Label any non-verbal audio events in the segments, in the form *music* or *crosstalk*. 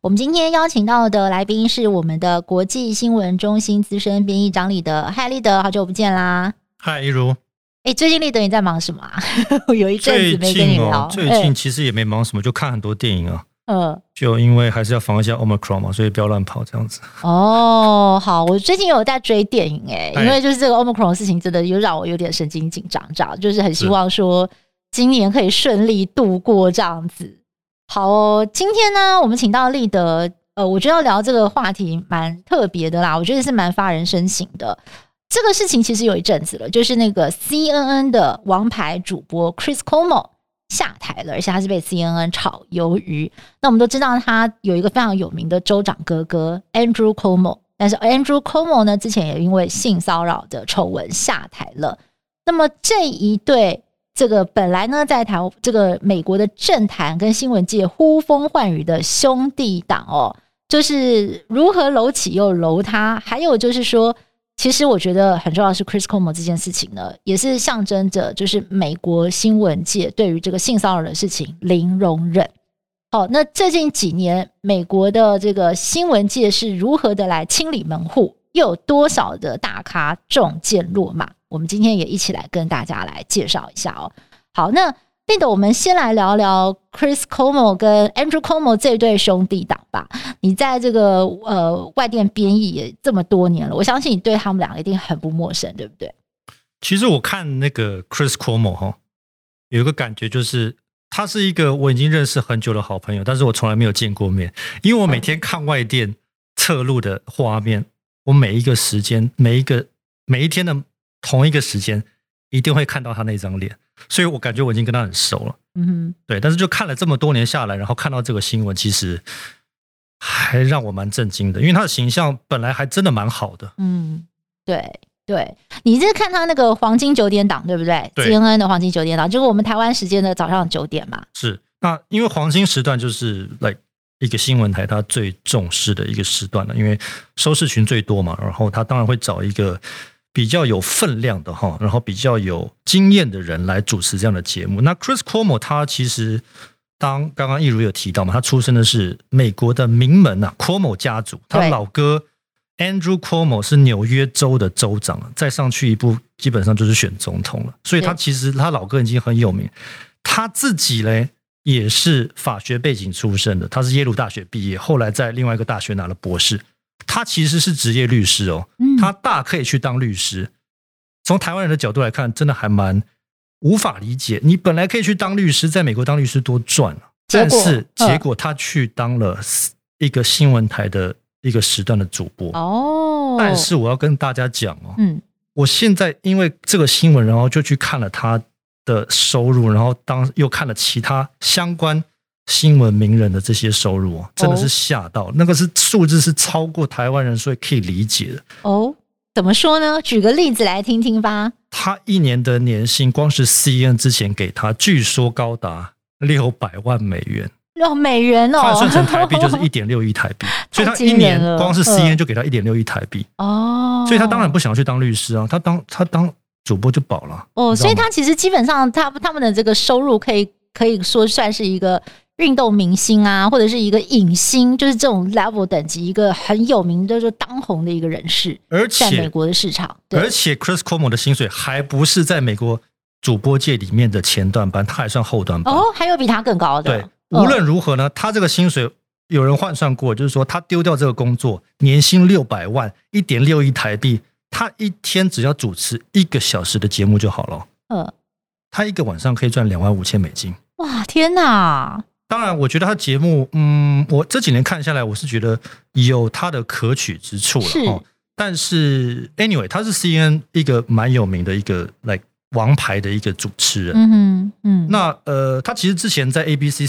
我们今天邀请到的来宾是我们的国际新闻中心资深编译张立德。嗨，立德，好久不见啦！嗨，一如。哎，最近立德你在忙什么啊？*laughs* 有一阵子没跟你聊。最近、哦、最近其实也没忙什么，就看很多电影啊。嗯，就因为还是要防一下 Omicron 嘛，所以不要乱跑这样子。哦，好，我最近有在追电影哎，因为就是这个 Omicron 的事情，真的又让我有点神经紧张，这样就是很希望说。今年可以顺利度过这样子，好哦。今天呢，我们请到立德，呃，我觉得要聊这个话题蛮特别的啦，我觉得是蛮发人深省的。这个事情其实有一阵子了，就是那个 CNN 的王牌主播 Chris Cuomo 下台了，而且他是被 CNN 炒鱿鱼。那我们都知道他有一个非常有名的州长哥哥 Andrew Cuomo，但是 Andrew Cuomo 呢，之前也因为性骚扰的丑闻下台了。那么这一对。这个本来呢，在台这个美国的政坛跟新闻界呼风唤雨的兄弟党哦，就是如何楼起又楼塌。还有就是说，其实我觉得很重要的是 Chris Cuomo 这件事情呢，也是象征着就是美国新闻界对于这个性骚扰的事情零容忍。好，那最近几年美国的这个新闻界是如何的来清理门户，又有多少的大咖中箭落马？我们今天也一起来跟大家来介绍一下哦。好，那立德，我们先来聊聊 Chris Cuomo 跟 Andrew Cuomo 这对兄弟档吧。你在这个呃外电编译也这么多年了，我相信你对他们两个一定很不陌生，对不对？其实我看那个 Chris Cuomo 哈，有一个感觉就是他是一个我已经认识很久的好朋友，但是我从来没有见过面，因为我每天看外电侧录的画面，我每一个时间，每一个每一天的。同一个时间一定会看到他那张脸，所以我感觉我已经跟他很熟了。嗯哼，对。但是就看了这么多年下来，然后看到这个新闻，其实还让我蛮震惊的，因为他的形象本来还真的蛮好的。嗯，对对。你是看他那个黄金九点档对不对，对？CNN 的黄金九点档，就是我们台湾时间的早上九点嘛。是。那因为黄金时段就是来一个新闻台他最重视的一个时段了，因为收视群最多嘛，然后他当然会找一个。比较有分量的哈，然后比较有经验的人来主持这样的节目。那 Chris Cuomo 他其实当刚刚一如有提到嘛，他出生的是美国的名门呐，Cuomo 家族。他老哥 Andrew Cuomo 是纽约州的州长，再上去一步基本上就是选总统了。所以他其实他老哥已经很有名，他自己嘞也是法学背景出身的，他是耶鲁大学毕业，后来在另外一个大学拿了博士。他其实是职业律师哦，他大可以去当律师。从台湾人的角度来看，真的还蛮无法理解。你本来可以去当律师，在美国当律师多赚啊，但是结果他去当了一个新闻台的一个时段的主播哦。但是我要跟大家讲哦，嗯，我现在因为这个新闻，然后就去看了他的收入，然后当又看了其他相关。新闻名人的这些收入啊，真的是吓到，哦、那个是数字是超过台湾人，所以可以理解的。哦，怎么说呢？举个例子来听听吧。他一年的年薪，光是 CNN 之前给他，据说高达六百万美元。六美元哦，换算成台币就是一点六亿台币。*laughs* 所以他一年光是 CNN 就给他一点六亿台币。哦，所以他当然不想去当律师啊，他当他当主播就饱了。哦，所以他其实基本上他他们的这个收入可以可以说算是一个。运动明星啊，或者是一个影星，就是这种 level 等级，一个很有名的、就当红的一个人士，而且在美国的市场，而且 Chris Cuomo 的薪水还不是在美国主播界里面的前段班，他还算后段班哦，还有比他更高的。对，无论如何呢，他这个薪水有人换算过，就是说他丢掉这个工作，年薪六百万，一点六亿台币，他一天只要主持一个小时的节目就好了。嗯，他一个晚上可以赚两万五千美金。哇，天哪！当然，我觉得他节目，嗯，我这几年看下来，我是觉得有他的可取之处了哦。但是，anyway，他是 CNN 一个蛮有名的一个 like 王牌的一个主持人。嗯嗯。那呃，他其实之前在 ABC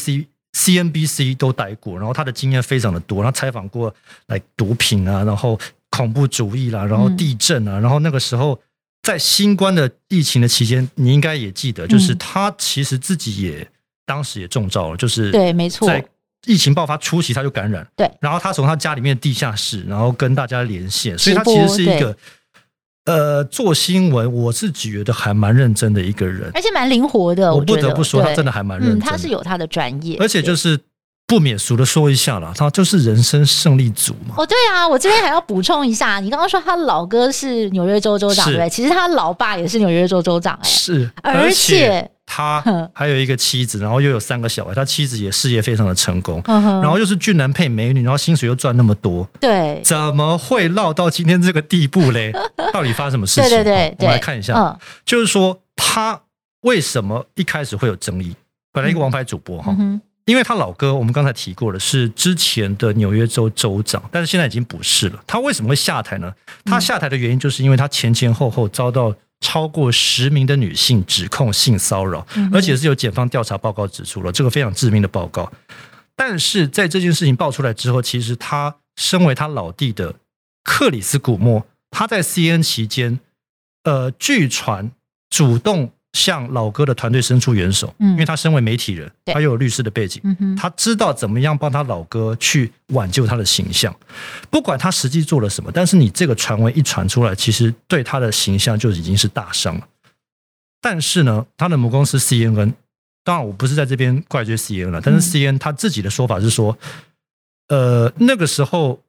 CNBC 都待过，然后他的经验非常的多，他采访过来毒品啊，然后恐怖主义啦，然后地震啊，然后那个时候在新冠的疫情的期间，你应该也记得，就是他其实自己也当时也中招了，就是对，没错，在疫情爆发初期他就感染，对，然后他从他家里面的地下室，然后跟大家连线，所以他其实是一个。呃，做新闻，我是觉得还蛮认真的一个人，而且蛮灵活的。我不得不说，他真的还蛮认真的。他是有他的专业，而且就是不免俗的说一下啦，他就是人生胜利组嘛。哦，对啊，我这边还要补充一下，你刚刚说他老哥是纽约州州长，对不对？其实他老爸也是纽约州州长，哎，是，而且。他还有一个妻子，然后又有三个小孩。他妻子也事业非常的成功，然后又是俊男配美女，然后薪水又赚那么多，对，怎么会落到今天这个地步嘞？*laughs* 到底发生什么事情？对对对，我们来看一下，就是说他为什么一开始会有争议？本来一个王牌主播哈，因为他老哥我们刚才提过了，是之前的纽约州州长，但是现在已经不是了。他为什么会下台呢？他下台的原因就是因为他前前后后遭到。超过十名的女性指控性骚扰，而且是有检方调查报告指出了这个非常致命的报告。但是在这件事情爆出来之后，其实他身为他老弟的克里斯古默，他在 CNN 期间，呃，据传主动。向老哥的团队伸出援手，因为他身为媒体人，他又有律师的背景，他知道怎么样帮他老哥去挽救他的形象。不管他实际做了什么，但是你这个传闻一传出来，其实对他的形象就已经是大伤了。但是呢，他的母公司 CNN，当然我不是在这边怪罪 CNN 了，但是 CNN 他自己的说法是说，呃，那个时候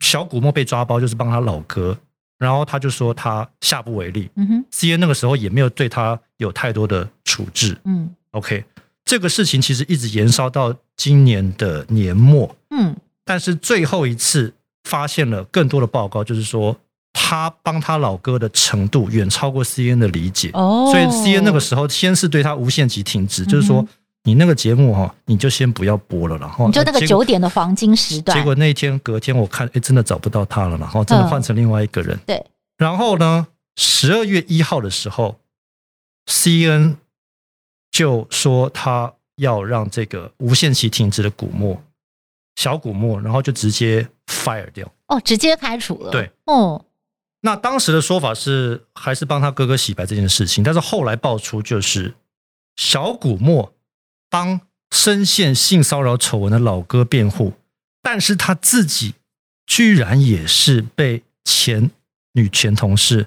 小古莫被抓包，就是帮他老哥。然后他就说他下不为例。嗯哼，CNN 那个时候也没有对他有太多的处置。嗯，OK，这个事情其实一直延烧到今年的年末。嗯，但是最后一次发现了更多的报告，就是说他帮他老哥的程度远超过 CNN 的理解。哦，所以 CNN 那个时候先是对他无限期停职，就是说。你那个节目哈，你就先不要播了，然后你就那个九点的黄金时段。结果那一天隔天我看，哎，真的找不到他了，然后真的换成另外一个人。对。然后呢，十二月一号的时候，CNN 就说他要让这个无限期停止的古默小古默，然后就直接 fire 掉。哦，直接开除了。对。哦。那当时的说法是还是帮他哥哥洗白这件事情，但是后来爆出就是小古默。帮深陷性骚扰丑闻的老哥辩护，但是他自己居然也是被前女前同事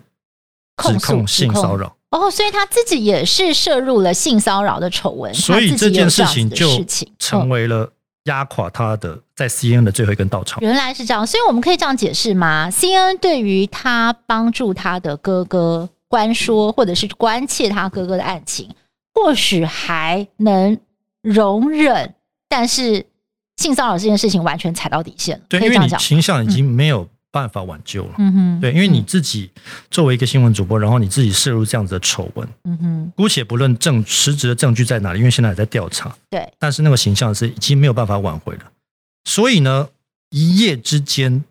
指控性骚扰哦，所以他自己也是涉入了性骚扰的丑闻，所以这件事情就成为了压垮他的在 CNN 的最后一根稻草。原来是这样，所以我们可以这样解释吗？CNN 对于他帮助他的哥哥关说，或者是关切他哥哥的案情，或许还能。容忍，但是性骚扰这件事情完全踩到底线了。对，因为你形象已经没有办法挽救了。嗯哼，对，因为你自己作为一个新闻主播，然后你自己涉入这样子的丑闻，嗯哼，姑且不论证实质的证据在哪里，因为现在还在调查。对，但是那个形象是已经没有办法挽回了。所以呢，一夜之间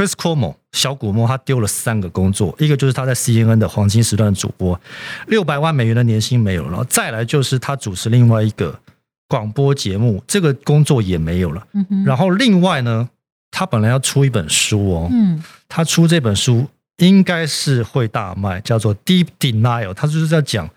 ，Chris Cuomo 小古默他丢了三个工作，一个就是他在 CNN 的黄金时段的主播，六百万美元的年薪没有了，然后再来就是他主持另外一个广播节目，这个工作也没有了。嗯。然后另外呢，他本来要出一本书哦，嗯，他出这本书应该是会大卖，叫做《Deep Denial》，他就是在讲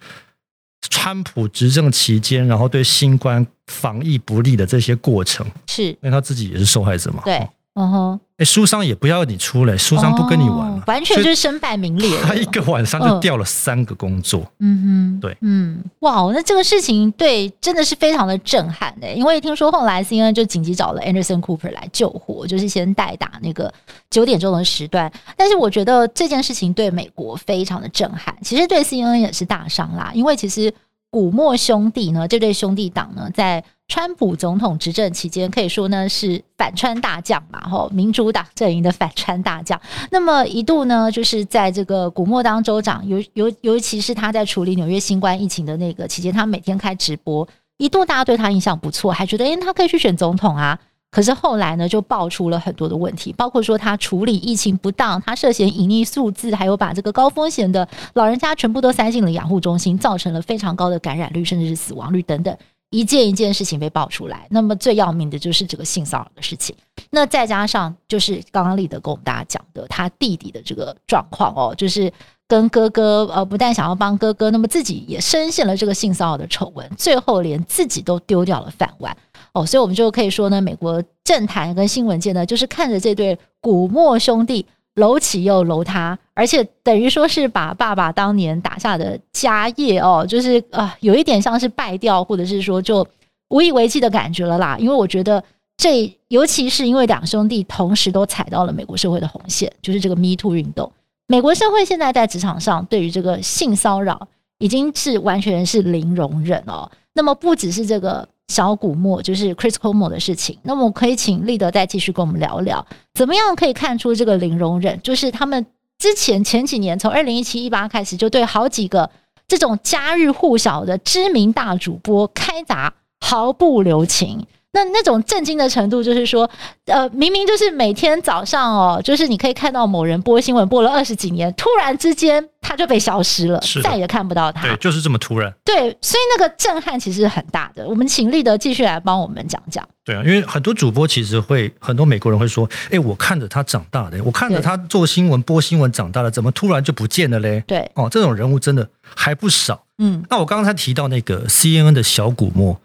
川普执政期间，然后对新冠防疫不利的这些过程，是因为他自己也是受害者嘛？对。嗯哼，哎，书商也不要你出来，书商不跟你玩了，完全就是身败名裂。他一个晚上就掉了三个工作。嗯哼，对，嗯，哇，那这个事情对真的是非常的震撼的，因为听说后来 CNN 就紧急找了 Anderson Cooper 来救火，就是先代打那个九点钟的时段。但是我觉得这件事情对美国非常的震撼，其实对 CNN 也是大伤啦，因为其实。古默兄弟呢，这对兄弟党呢，在川普总统执政期间，可以说呢是反川大将嘛，吼，民主党阵营的反川大将。那么一度呢，就是在这个古默当州长，尤尤尤其是他在处理纽约新冠疫情的那个期间，他每天开直播，一度大家对他印象不错，还觉得，诶，他可以去选总统啊。可是后来呢，就爆出了很多的问题，包括说他处理疫情不当，他涉嫌隐匿数字，还有把这个高风险的老人家全部都塞进了养护中心，造成了非常高的感染率，甚至是死亡率等等，一件一件事情被爆出来。那么最要命的就是这个性骚扰的事情。那再加上就是刚刚立德跟我们大家讲的他弟弟的这个状况哦，就是跟哥哥呃不但想要帮哥哥，那么自己也深陷了这个性骚扰的丑闻，最后连自己都丢掉了饭碗哦。所以我们就可以说呢，美国政坛跟新闻界呢，就是看着这对古默兄弟。搂起又搂他，而且等于说是把爸爸当年打下的家业哦，就是啊、有一点像是败掉，或者是说就无以为继的感觉了啦。因为我觉得这，尤其是因为两兄弟同时都踩到了美国社会的红线，就是这个 Me Too 运动。美国社会现在在职场上对于这个性骚扰已经是完全是零容忍哦。那么不只是这个。小古默就是 Chris c o m o 的事情，那么我可以请立德再继续跟我们聊聊，怎么样可以看出这个零容忍？就是他们之前前几年从二零一七一八开始，就对好几个这种家喻户晓的知名大主播开砸，毫不留情。那那种震惊的程度，就是说，呃，明明就是每天早上哦，就是你可以看到某人播新闻播了二十几年，突然之间他就被消失了，再也看不到他。对，就是这么突然。对，所以那个震撼其实是很大的。我们请立德继续来帮我们讲讲。对啊，因为很多主播其实会，很多美国人会说：“哎，我看着他长大的，我看着他做新闻播新闻长大的，怎么突然就不见了嘞？”对，哦，这种人物真的还不少。嗯，那我刚才提到那个 CNN 的小古默。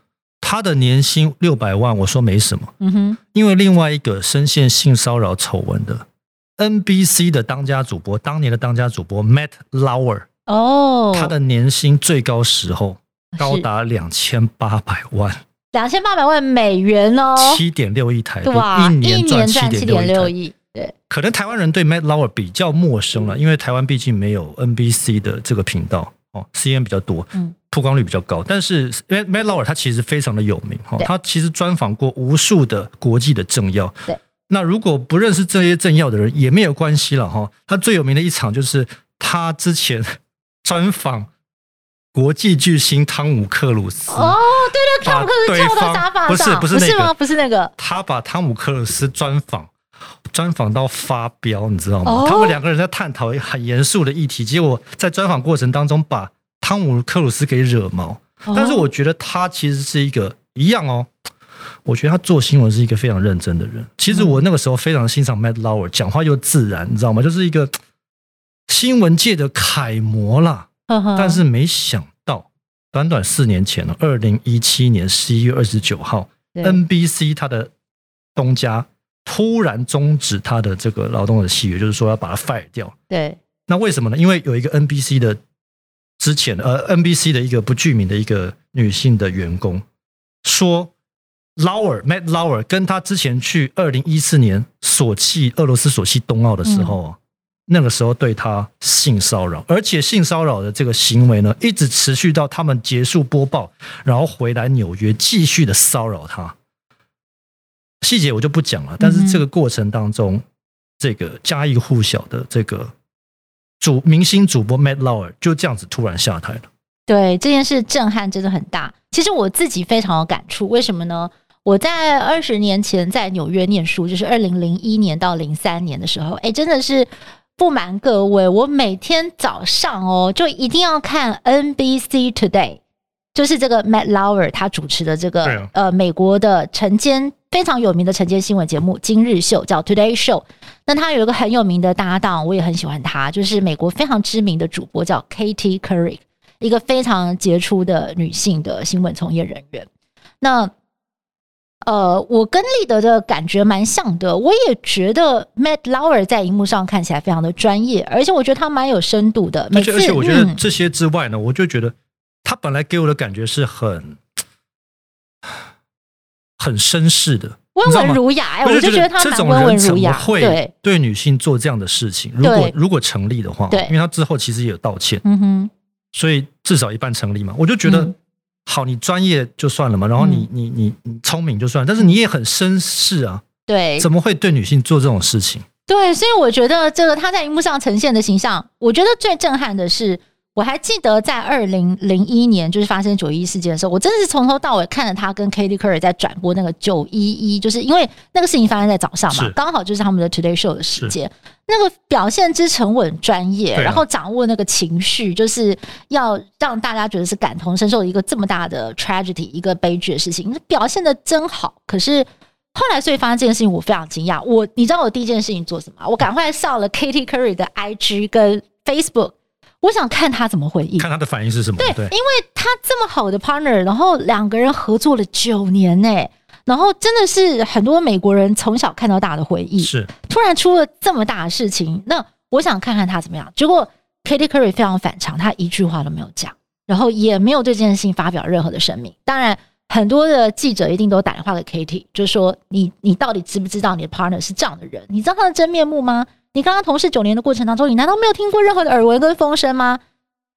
他的年薪六百万，我说没什么。嗯哼，因为另外一个深陷性骚扰丑闻的 NBC 的当家主播，当年的当家主播 Matt Lauer，哦，他的年薪最高时候高达两千八百万，两千八百万美元哦，七点六亿台币，一年赚七点六亿。对，可能台湾人对 Matt Lauer 比较陌生了，因为台湾毕竟没有 NBC 的这个频道哦，CNN 比较多。嗯。曝光率比较高，但是因为 Matt Lauer 他其实非常的有名哈，他其实专访过无数的国际的政要。对，那如果不认识这些政要的人也没有关系了哈。他最有名的一场就是他之前专访国际巨星汤姆克鲁斯。哦，对对，汤姆克鲁斯跳到沙发上，不是不是那个，不是那个，他把汤姆克鲁斯专访专访到发飙，你知道吗？哦、他们两个人在探讨很严肃的议题，结果在专访过程当中把。汤姆克鲁斯给惹毛，但是我觉得他其实是一个一样哦。我觉得他做新闻是一个非常认真的人。其实我那个时候非常欣赏 Matt Lauer，讲话又自然，你知道吗？就是一个新闻界的楷模啦。但是没想到，短短四年前了，二零一七年十一月二十九号，NBC 他的东家突然终止他的这个劳动的契约，就是说要把他 fire 掉。对，那为什么呢？因为有一个 NBC 的。之前呃，NBC 的一个不具名的一个女性的员工说，Lauer Matt Lauer 跟他之前去二零一四年索契俄罗斯索契冬奥的时候，嗯、那个时候对他性骚扰，而且性骚扰的这个行为呢，一直持续到他们结束播报，然后回来纽约继续的骚扰他。细节我就不讲了，但是这个过程当中，嗯、这个家喻户晓的这个。主明星主播 Matt Lauer 就这样子突然下台了。对，这件事震撼真的很大。其实我自己非常有感触，为什么呢？我在二十年前在纽约念书，就是二零零一年到零三年的时候，哎，真的是不瞒各位，我每天早上哦，就一定要看 NBC Today，就是这个 Matt Lauer 他主持的这个、啊、呃美国的晨间非常有名的晨间新闻节目《今日秀》，叫 Today Show。那他有一个很有名的搭档，我也很喜欢他，就是美国非常知名的主播叫 Katie Couric，一个非常杰出的女性的新闻从业人员。那呃，我跟立德的感觉蛮像的，我也觉得 Matt Lauer 在荧幕上看起来非常的专业，而且我觉得他蛮有深度的。而且而且，我觉得这些之外呢，嗯、我就觉得他本来给我的感觉是很很绅士的。温文儒雅，哎，我就觉得他蛮温文儒雅。会对女性做这样的事情，如果如果成立的话，对，因为他之后其实也有道歉，嗯哼，所以至少一半成立嘛。我就觉得，好，你专业就算了嘛，然后你你你你聪明就算，但是你也很绅士啊，对，怎么会对女性做这种事情？对，所以我觉得这个他在荧幕上呈现的形象，我觉得最震撼的是。我还记得在二零零一年，就是发生九一一事件的时候，我真的是从头到尾看着他跟 Katie Curry 在转播那个九一一，就是因为那个事情发生在早上嘛，刚好就是他们的 Today Show 的时间。那个表现之沉稳专业，然后掌握那个情绪，就是要让大家觉得是感同身受一个这么大的 tragedy，一个悲剧的事情，表现的真好。可是后来，所以发生这件事情，我非常惊讶。我你知道我第一件事情做什么？我赶快上了 Katie Curry 的 IG 跟 Facebook。我想看他怎么回应，看他的反应是什么。对，对，因为他这么好的 partner，然后两个人合作了九年呢，然后真的是很多美国人从小看到大的回忆。是，突然出了这么大的事情，那我想看看他怎么样。结果 Katy Curry 非常反常，他一句话都没有讲，然后也没有对这件事情发表任何的声明。当然，很多的记者一定都打电话给 Katy，就是说你你到底知不知道你的 partner 是这样的人？你知道他的真面目吗？你跟他同事九年的过程当中，你难道没有听过任何的耳闻跟风声吗？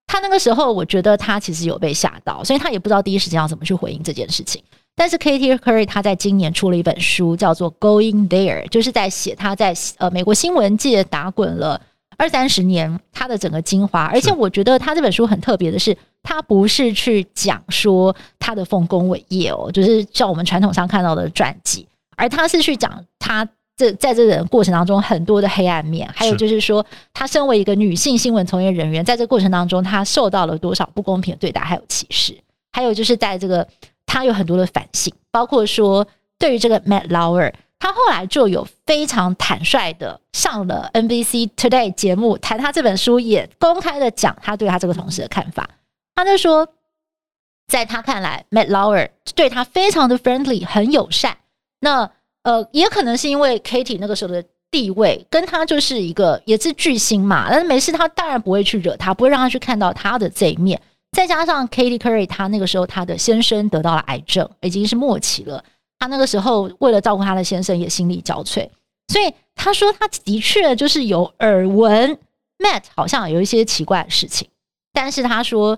他那个时候，我觉得他其实有被吓到，所以他也不知道第一时间要怎么去回应这件事情。但是 Katie Curry 他在今年出了一本书，叫做《Going There》，就是在写他在呃美国新闻界打滚了二三十年他的整个精华。而且我觉得他这本书很特别的是，他不是去讲说他的丰功伟业哦，就是像我们传统上看到的传记，而他是去讲他。这在这个过程当中，很多的黑暗面，还有就是说，她身为一个女性新闻从业人员，在这个过程当中，她受到了多少不公平的对待，还有歧视，还有就是在这个，她有很多的反省，包括说，对于这个 Matt Lauer，他后来就有非常坦率的上了 NBC Today 节目，谈他这本书，也公开的讲他对他这个同事的看法。他就说，在他看来，Matt Lauer 对他非常的 friendly，很友善。那呃，也可能是因为 Katie 那个时候的地位跟他就是一个也是巨星嘛，但是没事，他当然不会去惹他，不会让他去看到他的这一面。再加上 Katie Curry，他那个时候他的先生得到了癌症，已经是末期了。他那个时候为了照顾他的先生，也心力交瘁。所以他说他的确就是有耳闻 Matt 好像有一些奇怪的事情，但是他说。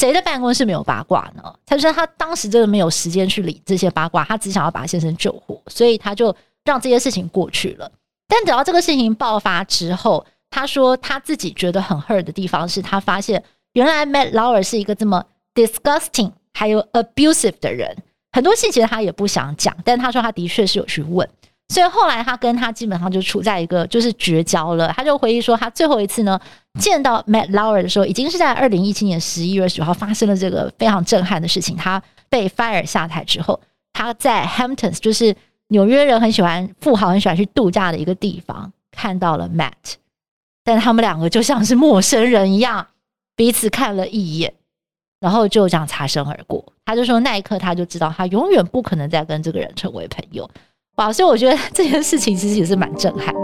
谁的办公室没有八卦呢？他说他当时真的没有时间去理这些八卦，他只想要把先生救活，所以他就让这些事情过去了。但等到这个事情爆发之后，他说他自己觉得很 hurt 的地方是他发现原来 Matt Lauer 是一个这么 disgusting 还有 abusive 的人，很多细节他也不想讲，但他说他的确是有去问。所以后来他跟他基本上就处在一个就是绝交了。他就回忆说，他最后一次呢见到 Matt Lauer 的时候，已经是在二零一七年十一月十九号发生了这个非常震撼的事情。他被 fire 下台之后，他在 Hamptons，就是纽约人很喜欢富豪很喜欢去度假的一个地方，看到了 Matt，但他们两个就像是陌生人一样，彼此看了一眼，然后就这样擦身而过。他就说那一刻他就知道，他永远不可能再跟这个人成为朋友。哇，所以我觉得这件事情其实也是蛮震撼的。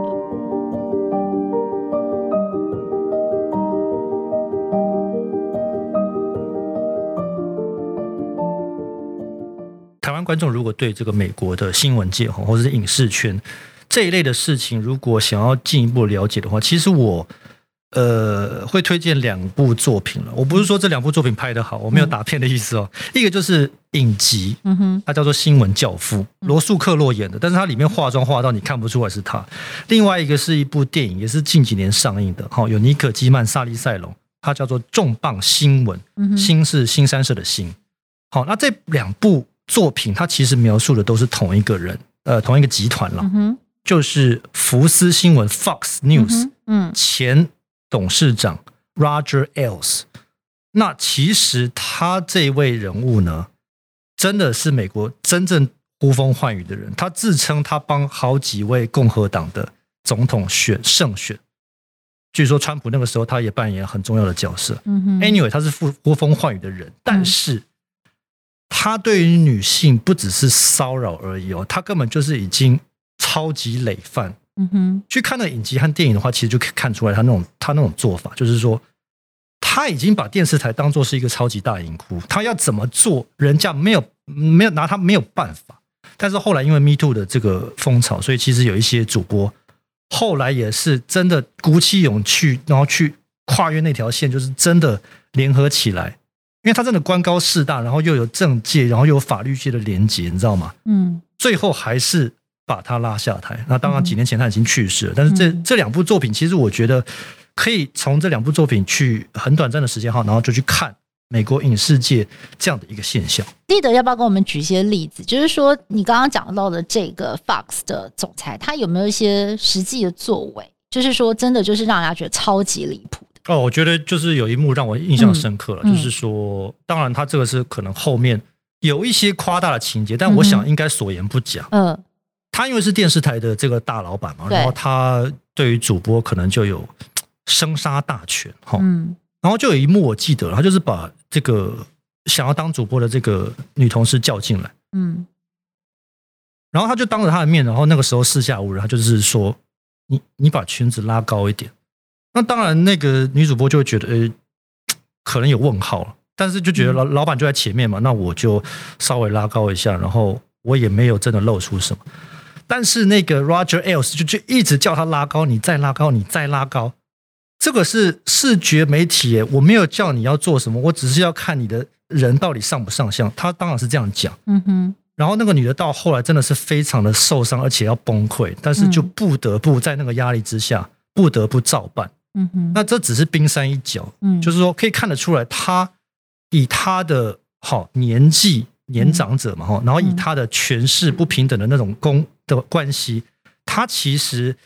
台湾观众如果对这个美国的新闻界或者是影视圈这一类的事情，如果想要进一步了解的话，其实我。呃，会推荐两部作品了。我不是说这两部作品拍得好，我没有打片的意思哦。一个就是影集，嗯哼，它叫做《新闻教父》，罗素克洛演的，但是它里面化妆化到你看不出来是他。另外一个是一部电影，也是近几年上映的，好，有尼可基曼、萨利塞隆，它叫做《重磅新闻》，新是新三社的新。好，那这两部作品，它其实描述的都是同一个人，呃，同一个集团了，就是福斯新闻 （Fox News），嗯，前。董事长 Roger Ailes，那其实他这位人物呢，真的是美国真正呼风唤雨的人。他自称他帮好几位共和党的总统选胜选，据说川普那个时候他也扮演很重要的角色。嗯哼 Anyway，他是呼呼风唤雨的人，但是他对于女性不只是骚扰而已哦，他根本就是已经超级累犯。嗯哼，去看那影集和电影的话，其实就可以看出来他那种他那种做法，就是说他已经把电视台当做是一个超级大银窟，他要怎么做，人家没有没有拿他没有办法。但是后来因为 Me Too 的这个风潮，所以其实有一些主播后来也是真的鼓起勇气，然后去跨越那条线，就是真的联合起来，因为他真的官高势大，然后又有政界，然后又有法律界的连结，你知道吗？嗯，最后还是。把他拉下台。那当然，几年前他已经去世了。但是这这两部作品，其实我觉得可以从这两部作品去很短暂的时间哈，然后就去看美国影视界这样的一个现象。立德要不要跟我们举一些例子？就是说你刚刚讲到的这个 Fox 的总裁，他有没有一些实际的作为？就是说真的就是让人家觉得超级离谱的。哦，我觉得就是有一幕让我印象深刻了，嗯、就是说，当然他这个是可能后面有一些夸大的情节，但我想应该所言不假。嗯。嗯他因为是电视台的这个大老板嘛，然后他对于主播可能就有生杀大权哈。嗯，然后就有一幕我记得，他就是把这个想要当主播的这个女同事叫进来，嗯，然后他就当着他的面，然后那个时候四下无人，他就是说：“你你把裙子拉高一点。”那当然，那个女主播就会觉得，呃，可能有问号了，但是就觉得老老板就在前面嘛，那我就稍微拉高一下，然后我也没有真的露出什么。但是那个 Roger Ailes 就就一直叫他拉高，你再拉高，你再拉高。这个是视觉媒体耶，我没有叫你要做什么，我只是要看你的人到底上不上相。他当然是这样讲。嗯哼。然后那个女的到后来真的是非常的受伤，而且要崩溃，但是就不得不在那个压力之下，不得不照办。嗯哼。那这只是冰山一角。嗯。就是说可以看得出来，他以他的好年纪。年长者嘛，哈，然后以他的权势不平等的那种公的关系，他其实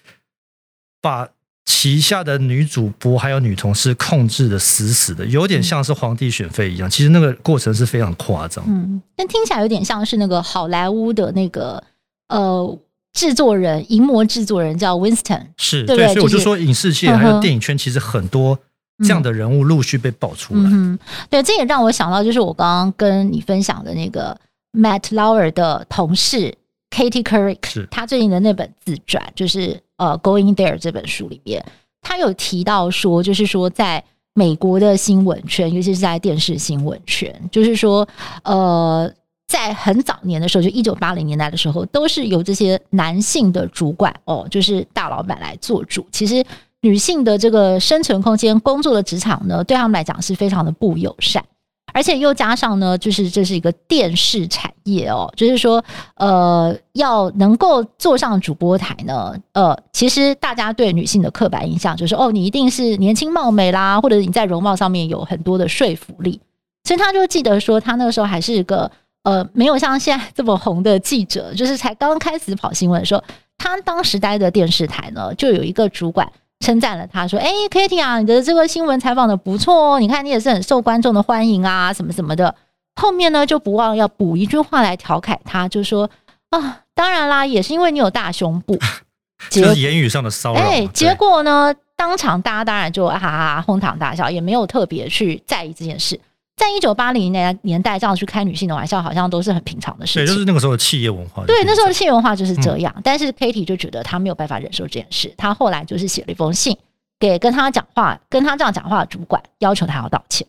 把旗下的女主播还有女同事控制的死死的，有点像是皇帝选妃一样。其实那个过程是非常夸张，嗯，但听起来有点像是那个好莱坞的那个呃制作人，银幕制作人叫 Winston，是对，对，所以我就说影视界还有电影圈其实很多。这样的人物陆续被爆出来，嗯，对，这也让我想到，就是我刚刚跟你分享的那个 Matt Lauer 的同事 Katie Couric，是他最近的那本自传，就是呃 Going There 这本书里边，他有提到说，就是说在美国的新闻圈，尤其是在电视新闻圈，就是说呃，在很早年的时候，就一九八零年代的时候，都是由这些男性的主管哦，就是大老板来做主，其实。女性的这个生存空间、工作的职场呢，对他们来讲是非常的不友善，而且又加上呢，就是这是一个电视产业哦，就是说，呃，要能够坐上主播台呢，呃，其实大家对女性的刻板印象就是，哦，你一定是年轻貌美啦，或者你在容貌上面有很多的说服力。所以他就记得说，他那个时候还是一个呃，没有像现在这么红的记者，就是才刚开始跑新闻的时候，他当时待的电视台呢，就有一个主管。称赞了他，说：“哎，Katie 啊，你的这个新闻采访的不错哦，你看你也是很受观众的欢迎啊，什么什么的。”后面呢，就不忘要补一句话来调侃他，就说：“啊，当然啦，也是因为你有大胸部。*laughs* ”就是言语上的骚扰。哎，结果呢，当场大家当然就哈哈哄堂大笑，也没有特别去在意这件事。在一九八零年年代，这样去开女性的玩笑，好像都是很平常的事情。对，就是那个时候的企业文化。对，那时候的企业文化就是这样。嗯、但是 Katie 就觉得她没有办法忍受这件事，她后来就是写了一封信给跟她讲话、跟她这样讲话的主管，要求她要道歉。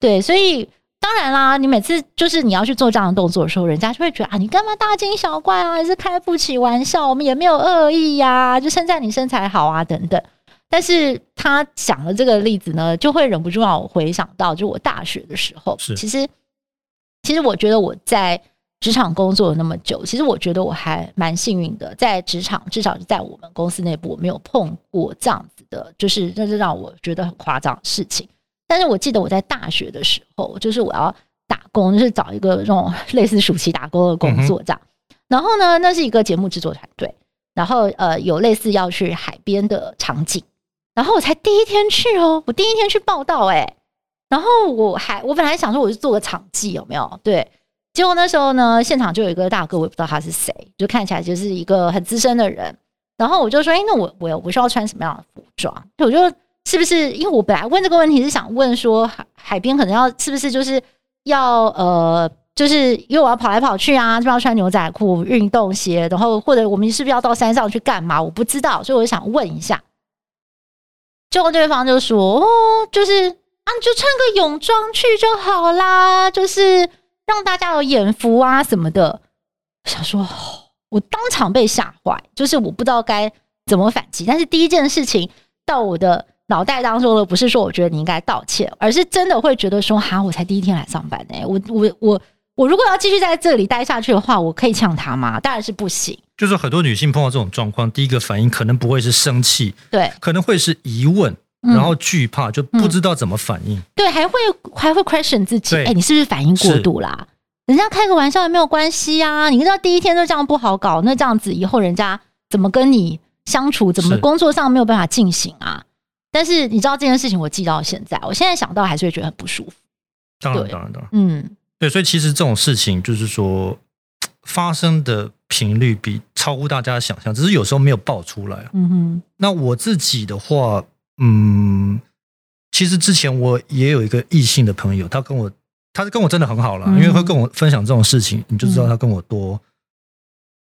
对，所以当然啦，你每次就是你要去做这样的动作的时候，人家就会觉得啊，你干嘛大惊小怪啊？还是开不起玩笑？我们也没有恶意呀、啊，就称赞你身材好啊，等等。但是他讲了这个例子呢，就会忍不住让我回想到，就我大学的时候，其实，其实我觉得我在职场工作了那么久，其实我觉得我还蛮幸运的，在职场至少是在我们公司内部，我没有碰过这样子的，就是那是让我觉得很夸张的事情。但是我记得我在大学的时候，就是我要打工，就是找一个这种类似暑期打工的工作这样。然后呢，那是一个节目制作团队，然后呃，有类似要去海边的场景。然后我才第一天去哦，我第一天去报到哎，然后我还我本来想说我是做个场记有没有？对，结果那时候呢，现场就有一个大哥，我也不知道他是谁，就看起来就是一个很资深的人。然后我就说，哎，那我我我需要穿什么样的服装？我就是不是？因为我本来问这个问题是想问说海海边可能要是不是就是要呃，就是因为我要跑来跑去啊，就要穿牛仔裤、运动鞋，然后或者我们是不是要到山上去干嘛？我不知道，所以我就想问一下。结果对方就说：“哦，就是啊，你就穿个泳装去就好啦，就是让大家有眼福啊什么的。”想说，我当场被吓坏，就是我不知道该怎么反击。但是第一件事情到我的脑袋当中的不是说我觉得你应该道歉，而是真的会觉得说：“哈，我才第一天来上班呢，我我我我如果要继续在这里待下去的话，我可以呛他吗？当然是不行。”就是很多女性碰到这种状况，第一个反应可能不会是生气，对，可能会是疑问，然后惧怕，就不知道怎么反应。对，还会还会 question 自己，哎，你是不是反应过度啦？人家开个玩笑也没有关系啊。你知道第一天就这样不好搞，那这样子以后人家怎么跟你相处？怎么工作上没有办法进行啊？但是你知道这件事情，我记到现在，我现在想到还是会觉得很不舒服。当然，当然，当然，嗯，对，所以其实这种事情就是说发生的频率比超乎大家的想象，只是有时候没有爆出来。嗯哼，那我自己的话，嗯，其实之前我也有一个异性的朋友，他跟我，他是跟我真的很好了，嗯、因为会跟我分享这种事情，你就知道他跟我多，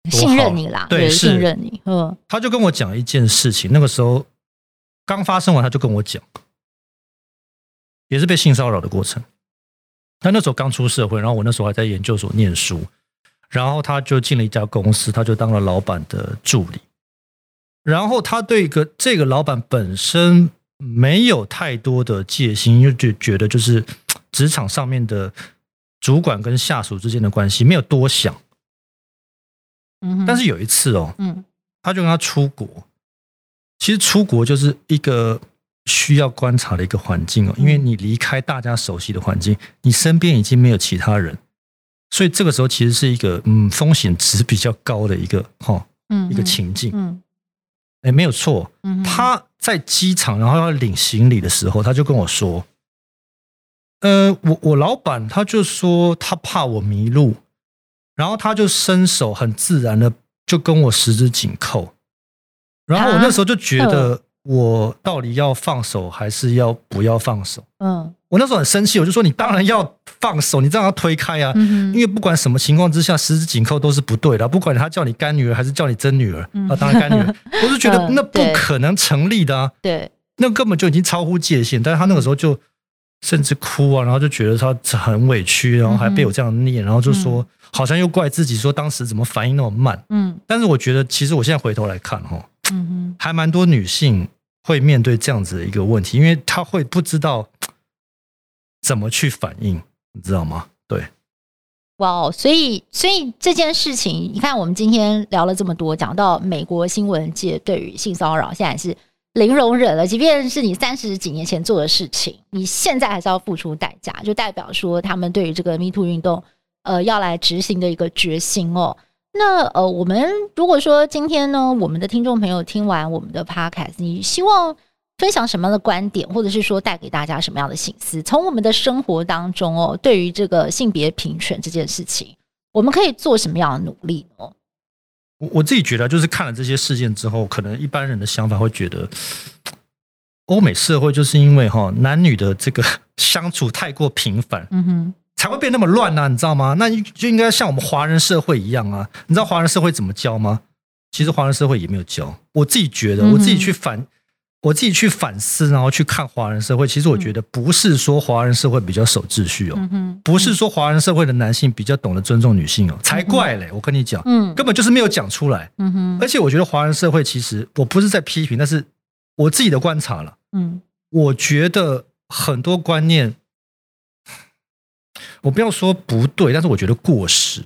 嗯、多信任你啦，对，信任你。嗯，他就跟我讲一件事情，那个时候刚发生完，他就跟我讲，也是被性骚扰的过程。他那时候刚出社会，然后我那时候还在研究所念书，然后他就进了一家公司，他就当了老板的助理。然后他对一个这个老板本身没有太多的戒心，因为就觉得就是职场上面的主管跟下属之间的关系没有多想。嗯，但是有一次哦，嗯，他就跟他出国，其实出国就是一个。需要观察的一个环境哦，因为你离开大家熟悉的环境，你身边已经没有其他人，所以这个时候其实是一个嗯风险值比较高的一个哈嗯一个情境。嗯，哎没有错，他在机场然后要领行李的时候，他就跟我说，呃我我老板他就说他怕我迷路，然后他就伸手很自然的就跟我十指紧扣，然后我那时候就觉得。我到底要放手还是要不要放手？嗯，我那时候很生气，我就说你当然要放手，你这样要推开啊，嗯、因为不管什么情况之下，十指紧扣都是不对的。不管他叫你干女儿还是叫你真女儿，啊、嗯，当然干女儿，*laughs* 我是觉得那不可能成立的啊，对，那根本就已经超乎界限。但是他那个时候就甚至哭啊，然后就觉得他很委屈，然后还被我这样念，然后就说好像又怪自己说当时怎么反应那么慢。嗯，但是我觉得其实我现在回头来看哈，嗯，还蛮多女性。会面对这样子的一个问题，因为她会不知道怎么去反应，你知道吗？对，哇，wow，所以所以这件事情，你看我们今天聊了这么多，讲到美国新闻界对于性骚扰现在是零容忍了，即便是你三十几年前做的事情，你现在还是要付出代价，就代表说他们对于这个 Me Too 运动，呃，要来执行的一个决心哦。那呃，我们如果说今天呢，我们的听众朋友听完我们的 podcast，你希望分享什么样的观点，或者是说带给大家什么样的心思？从我们的生活当中哦，对于这个性别平权这件事情，我们可以做什么样的努力呢？我我自己觉得，就是看了这些事件之后，可能一般人的想法会觉得，*tsk* 欧美社会就是因为哈男女的这个相处太过频繁，嗯哼。才会变那么乱呢、啊，你知道吗？那就应该像我们华人社会一样啊。你知道华人社会怎么教吗？其实华人社会也没有教。我自己觉得，我自己去反，我自己去反思，然后去看华人社会。其实我觉得不是说华人社会比较守秩序哦，不是说华人社会的男性比较懂得尊重女性哦，才怪嘞！我跟你讲，根本就是没有讲出来。而且我觉得华人社会其实我不是在批评，但是我自己的观察了。嗯，我觉得很多观念。我不要说不对，但是我觉得过时。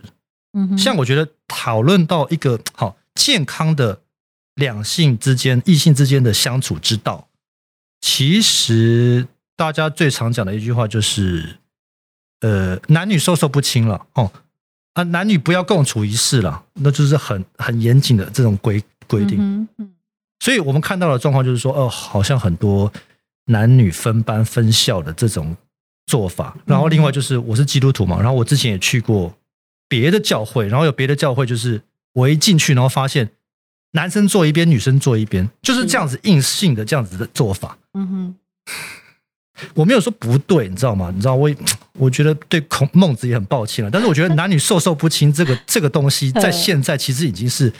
嗯哼，像我觉得讨论到一个好健康的两性之间、异性之间的相处之道，其实大家最常讲的一句话就是，呃，男女授受不亲了哦啊，男女不要共处一室了，那就是很很严谨的这种规规定。嗯嗯，所以我们看到的状况就是说，哦，好像很多男女分班分校的这种。做法，然后另外就是我是基督徒嘛，然后我之前也去过别的教会，然后有别的教会就是我一进去，然后发现男生坐一边，女生坐一边，就是这样子硬性的这样子的做法。嗯哼，我没有说不对，你知道吗？你知道我我觉得对孔孟子也很抱歉了，但是我觉得 *laughs* 男女授受不亲这个这个东西在现在其实已经是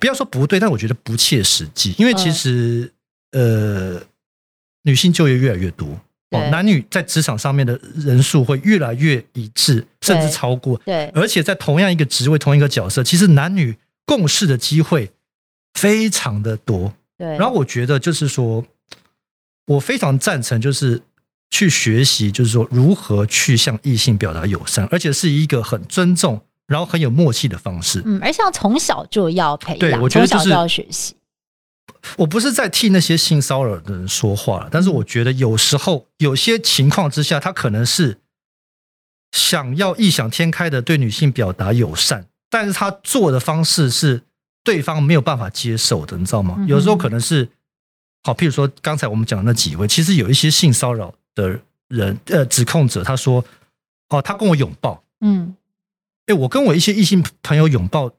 不要说不对，但我觉得不切实际，因为其实呃女性就业越来越多。哦，男女在职场上面的人数会越来越一致，甚至超过。对，而且在同样一个职位、同一个角色，其实男女共事的机会非常的多。对，然后我觉得就是说，我非常赞成，就是去学习，就是说如何去向异性表达友善，而且是一个很尊重，然后很有默契的方式。嗯，而且要从小就要培养，对，我觉得从小就要学习。我不是在替那些性骚扰的人说话，但是我觉得有时候有些情况之下，他可能是想要异想天开的对女性表达友善，但是他做的方式是对方没有办法接受的，你知道吗？有时候可能是好，譬如说刚才我们讲的那几位，其实有一些性骚扰的人，呃，指控者他说，哦，他跟我拥抱，嗯，哎，我跟我一些异性朋友拥抱。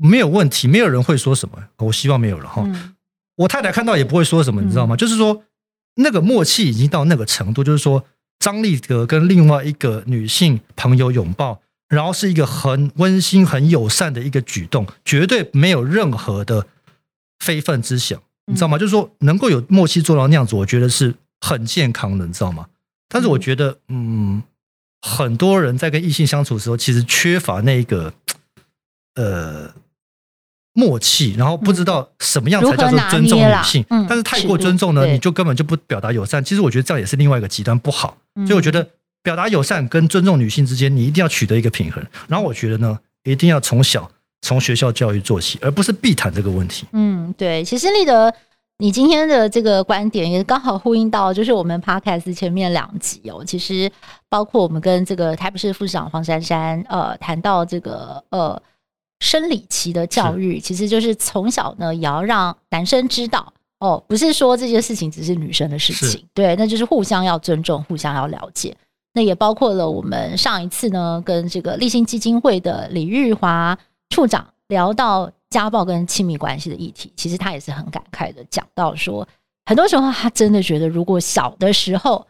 没有问题，没有人会说什么。我希望没有了哈。嗯、我太太看到也不会说什么，你知道吗？嗯、就是说，那个默契已经到那个程度，就是说，张立德跟另外一个女性朋友拥抱，然后是一个很温馨、很友善的一个举动，绝对没有任何的非分之想，你知道吗？嗯、就是说，能够有默契做到那样子，我觉得是很健康的，你知道吗？但是我觉得，嗯，很多人在跟异性相处的时候，其实缺乏那个，呃。默契，然后不知道什么样才叫做尊重女性，嗯、但是太过尊重呢，你就根本就不表达友善。其实我觉得这样也是另外一个极端不好。嗯、所以我觉得表达友善跟尊重女性之间，你一定要取得一个平衡。然后我觉得呢，一定要从小从学校教育做起，而不是避谈这个问题。嗯，对。其实立德，你今天的这个观点也刚好呼应到，就是我们 Podcast 前面两集哦。其实包括我们跟这个台北市副市长黄珊珊呃谈到这个呃。生理期的教育，其实就是从小呢，也要让男生知道哦，不是说这些事情只是女生的事情，对，那就是互相要尊重，互相要了解。那也包括了我们上一次呢，跟这个立新基金会的李玉华处长聊到家暴跟亲密关系的议题，其实他也是很感慨的讲到说，很多时候他真的觉得，如果小的时候，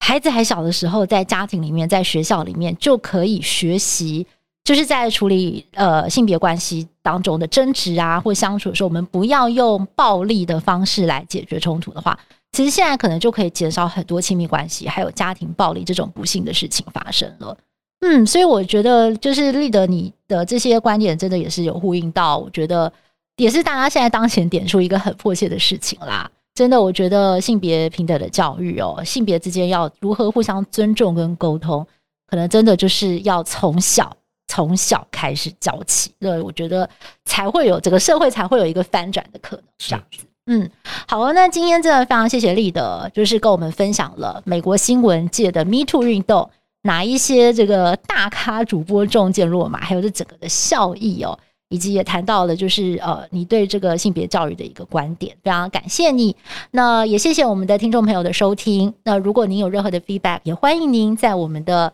孩子还小的时候，在家庭里面，在学校里面就可以学习。就是在处理呃性别关系当中的争执啊，或相处的时候，我们不要用暴力的方式来解决冲突的话，其实现在可能就可以减少很多亲密关系还有家庭暴力这种不幸的事情发生了。嗯，所以我觉得就是立德你的这些观点真的也是有呼应到，我觉得也是大家现在当前点出一个很迫切的事情啦。真的，我觉得性别平等的教育哦，性别之间要如何互相尊重跟沟通，可能真的就是要从小。从小开始教起，对，我觉得才会有整个社会才会有一个翻转的可能。这样子，嗯，好啊，那今天真的非常谢谢立德，就是跟我们分享了美国新闻界的 Me Too 运动，哪一些这个大咖主播中箭落马，还有这整个的效益哦，以及也谈到了就是呃，你对这个性别教育的一个观点，非常感谢你。那也谢谢我们的听众朋友的收听。那如果您有任何的 feedback，也欢迎您在我们的。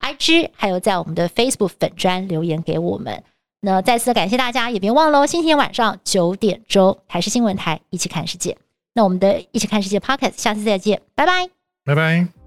IG 还有在我们的 Facebook 粉专留言给我们，那再次感谢大家，也别忘了星期天晚上九点钟台视新闻台一起看世界。那我们的一起看世界 Podcast 下次再见，拜拜，拜拜。